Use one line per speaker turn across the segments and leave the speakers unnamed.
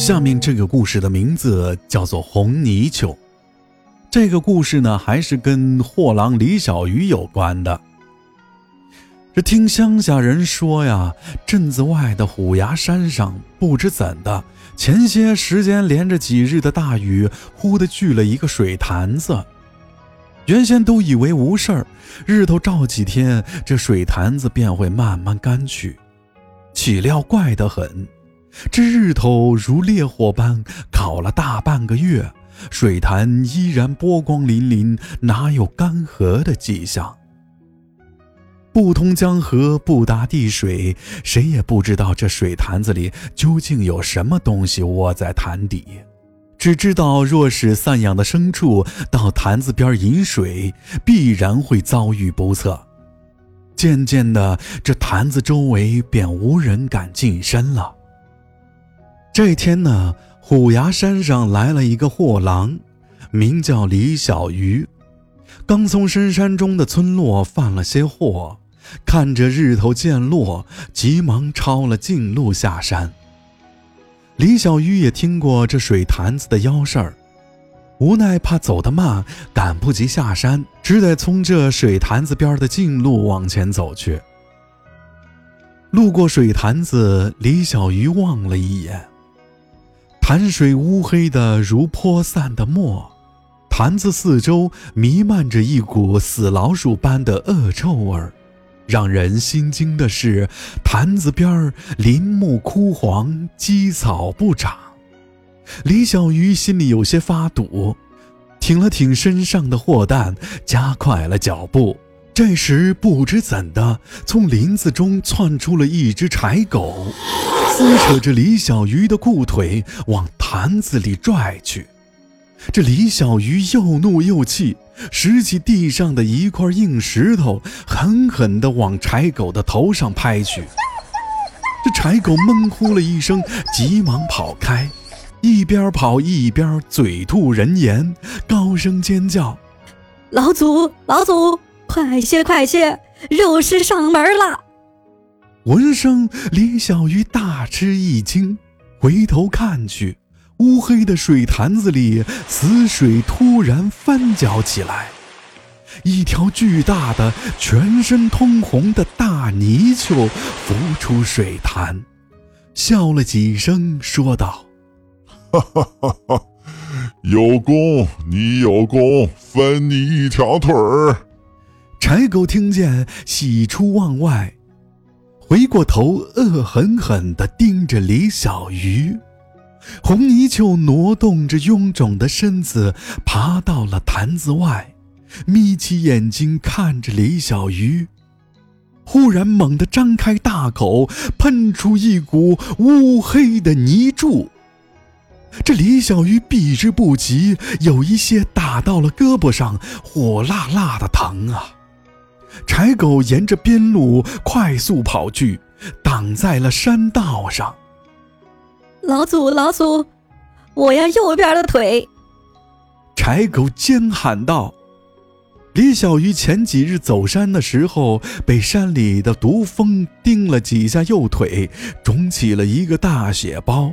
下面这个故事的名字叫做《红泥鳅》。这个故事呢，还是跟货郎李小鱼有关的。这听乡下人说呀，镇子外的虎牙山上，不知怎的，前些时间连着几日的大雨，忽的聚了一个水潭子。原先都以为无事儿，日头照几天，这水潭子便会慢慢干去。岂料怪得很。这日头如烈火般烤了大半个月，水潭依然波光粼粼，哪有干涸的迹象？不通江河，不达地水，谁也不知道这水潭子里究竟有什么东西窝在潭底。只知道，若是散养的牲畜到潭子边饮水，必然会遭遇不测。渐渐的，这潭子周围便无人敢近身了。这天呢，虎牙山上来了一个货郎，名叫李小鱼，刚从深山中的村落贩了些货，看着日头渐落，急忙抄了近路下山。李小鱼也听过这水潭子的妖事儿，无奈怕走得慢，赶不及下山，只得从这水潭子边的近路往前走去。路过水潭子，李小鱼望了一眼。潭水乌黑的如泼散的墨，坛子四周弥漫着一股死老鼠般的恶臭味儿。让人心惊的是，坛子边儿林木枯黄，鸡草不长。李小鱼心里有些发堵，挺了挺身上的货担，加快了脚步。这时，不知怎的，从林子中窜出了一只柴狗。撕扯着李小鱼的裤腿往坛子里拽去，这李小鱼又怒又气，拾起地上的一块硬石头，狠狠地往柴狗的头上拍去。这柴狗闷呼了一声，急忙跑开，一边跑一边嘴吐人言，高声尖叫：“
老祖，老祖，快些，快些，肉食上门了！”
闻声，李小鱼大吃一惊，回头看去，乌黑的水潭子里，死水突然翻搅起来，一条巨大的、全身通红的大泥鳅浮出水潭，笑了几声，说道：“
哈哈哈哈有功，你有功，分你一条腿儿。”
柴狗听见，喜出望外。回过头，恶狠狠地盯着李小鱼。红泥鳅挪动着臃肿的身子，爬到了坛子外，眯起眼睛看着李小鱼。忽然，猛地张开大口，喷出一股乌黑的泥柱。这李小鱼避之不及，有一些打到了胳膊上，火辣辣的疼啊！柴狗沿着边路快速跑去，挡在了山道上。
老祖，老祖，我要右边的腿！
柴狗尖喊道：“李小鱼前几日走山的时候，被山里的毒蜂叮了几下右腿，肿起了一个大血包。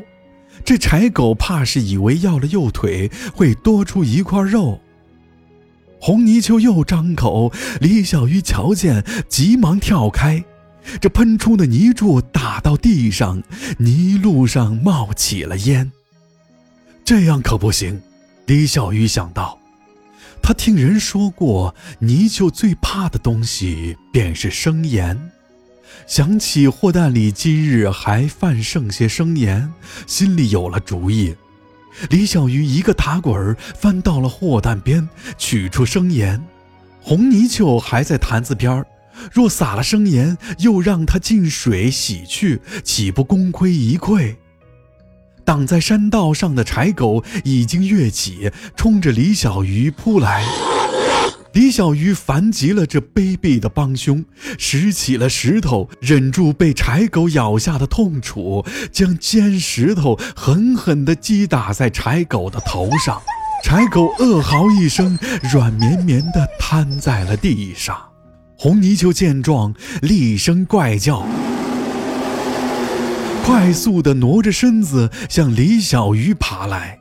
这柴狗怕是以为要了右腿会多出一块肉。”红泥鳅又张口，李小鱼瞧见，急忙跳开。这喷出的泥柱打到地上，泥路上冒起了烟。这样可不行，李小鱼想到。他听人说过，泥鳅最怕的东西便是生盐。想起货担里今日还泛剩些生盐，心里有了主意。李小鱼一个打滚儿翻到了货担边，取出生盐。红泥鳅还在坛子边儿若撒了生盐，又让它进水洗去，岂不功亏一篑？挡在山道上的柴狗已经跃起，冲着李小鱼扑来。李小鱼烦极了这卑鄙的帮凶，拾起了石头，忍住被柴狗咬下的痛楚，将尖石头狠狠地击打在柴狗的头上。柴狗恶嚎一声，软绵绵地瘫在了地上。红泥鳅见状，厉声怪叫。快速地挪着身子向李小鱼爬来。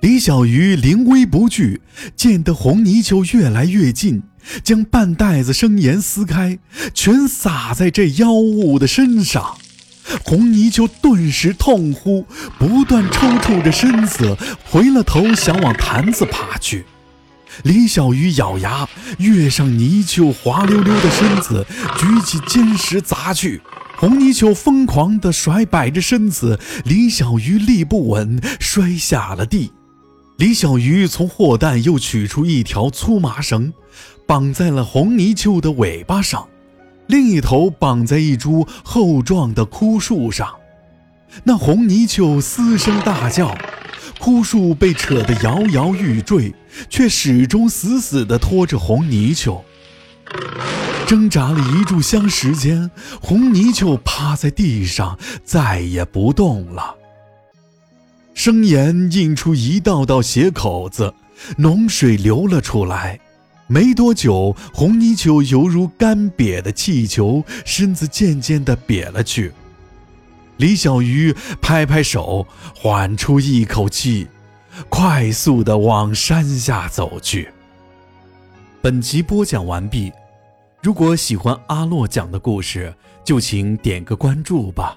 李小鱼临危不惧，见得红泥鳅越来越近，将半袋子生盐撕开，全撒在这妖物的身上。红泥鳅顿时痛呼，不断抽搐着身子，回了头想往坛子爬去。李小鱼咬牙跃上泥鳅滑溜溜的身子，举起尖石砸去。红泥鳅疯狂地甩摆着身子，李小鱼立不稳，摔下了地。李小鱼从货袋又取出一条粗麻绳，绑在了红泥鳅的尾巴上，另一头绑在一株厚壮的枯树上。那红泥鳅嘶声大叫，枯树被扯得摇摇欲坠，却始终死死地拖着红泥鳅。挣扎了一炷香时间，红泥鳅趴在地上，再也不动了。生盐映出一道道血口子，脓水流了出来。没多久，红泥鳅犹如干瘪的气球，身子渐渐地瘪了去。李小鱼拍拍手，缓出一口气，快速地往山下走去。本集播讲完毕。如果喜欢阿洛讲的故事，就请点个关注吧。